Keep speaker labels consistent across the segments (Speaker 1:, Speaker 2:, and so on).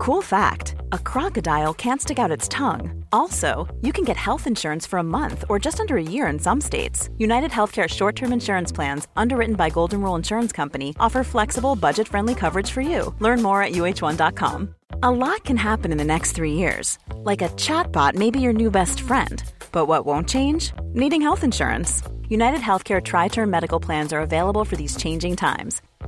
Speaker 1: Cool fact a crocodile can't stick out its tongue. Also, you can get health insurance for a month or just under a year in some states. United Healthcare short term insurance plans, underwritten by Golden Rule Insurance Company, offer flexible, budget friendly coverage for you. Learn more at uh1.com. A lot can happen in the next three years. Like a chatbot may be your new best friend. But what won't change? Needing health insurance. United Healthcare Tri Term Medical Plans are available for these changing times.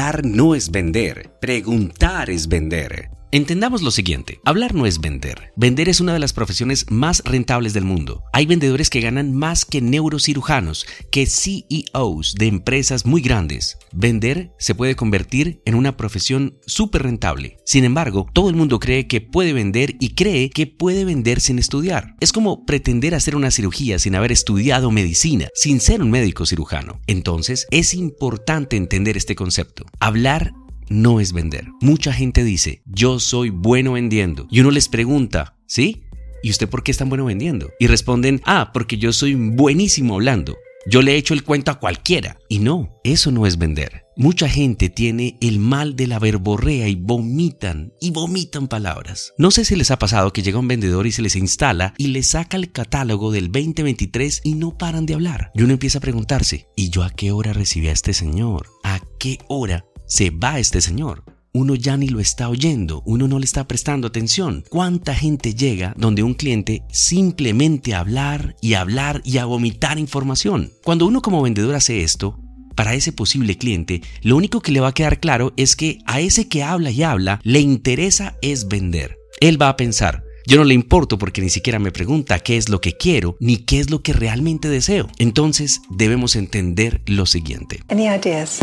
Speaker 2: Hablar no es vender, preguntar es vender. Entendamos lo siguiente, hablar no es vender. Vender es una de las profesiones más rentables del mundo. Hay vendedores que ganan más que neurocirujanos, que CEOs de empresas muy grandes. Vender se puede convertir en una profesión súper rentable. Sin embargo, todo el mundo cree que puede vender y cree que puede vender sin estudiar. Es como pretender hacer una cirugía sin haber estudiado medicina, sin ser un médico cirujano. Entonces, es importante entender este concepto. Hablar no es vender. Mucha gente dice, yo soy bueno vendiendo. Y uno les pregunta, ¿sí? ¿Y usted por qué es tan bueno vendiendo? Y responden, ah, porque yo soy buenísimo hablando. Yo le echo el cuento a cualquiera. Y no, eso no es vender. Mucha gente tiene el mal de la verborrea y vomitan y vomitan palabras. No sé si les ha pasado que llega un vendedor y se les instala y les saca el catálogo del 2023 y no paran de hablar. Y uno empieza a preguntarse, ¿y yo a qué hora recibí a este señor? ¿A qué hora se va este señor. Uno ya ni lo está oyendo, uno no le está prestando atención. ¿Cuánta gente llega donde un cliente simplemente a hablar y hablar y a vomitar información? Cuando uno como vendedor hace esto, para ese posible cliente, lo único que le va a quedar claro es que a ese que habla y habla le interesa es vender. Él va a pensar, yo no le importo porque ni siquiera me pregunta qué es lo que quiero ni qué es lo que realmente deseo. Entonces debemos entender lo siguiente.
Speaker 3: Any ideas?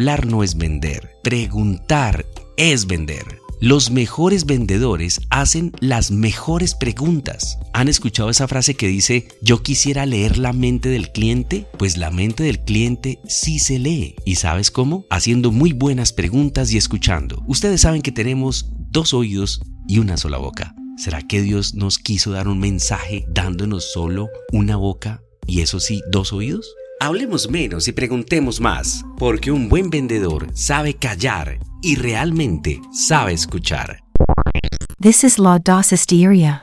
Speaker 2: Hablar no es vender, preguntar es vender. Los mejores vendedores hacen las mejores preguntas. ¿Han escuchado esa frase que dice, yo quisiera leer la mente del cliente? Pues la mente del cliente sí se lee. ¿Y sabes cómo? Haciendo muy buenas preguntas y escuchando. Ustedes saben que tenemos dos oídos y una sola boca. ¿Será que Dios nos quiso dar un mensaje dándonos solo una boca y eso sí, dos oídos? Hablemos menos y preguntemos más, porque un buen vendedor sabe callar y realmente sabe escuchar.
Speaker 4: This is La Dosisteria,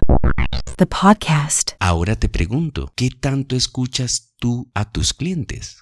Speaker 4: the podcast.
Speaker 2: Ahora te pregunto, ¿qué tanto escuchas tú a tus clientes?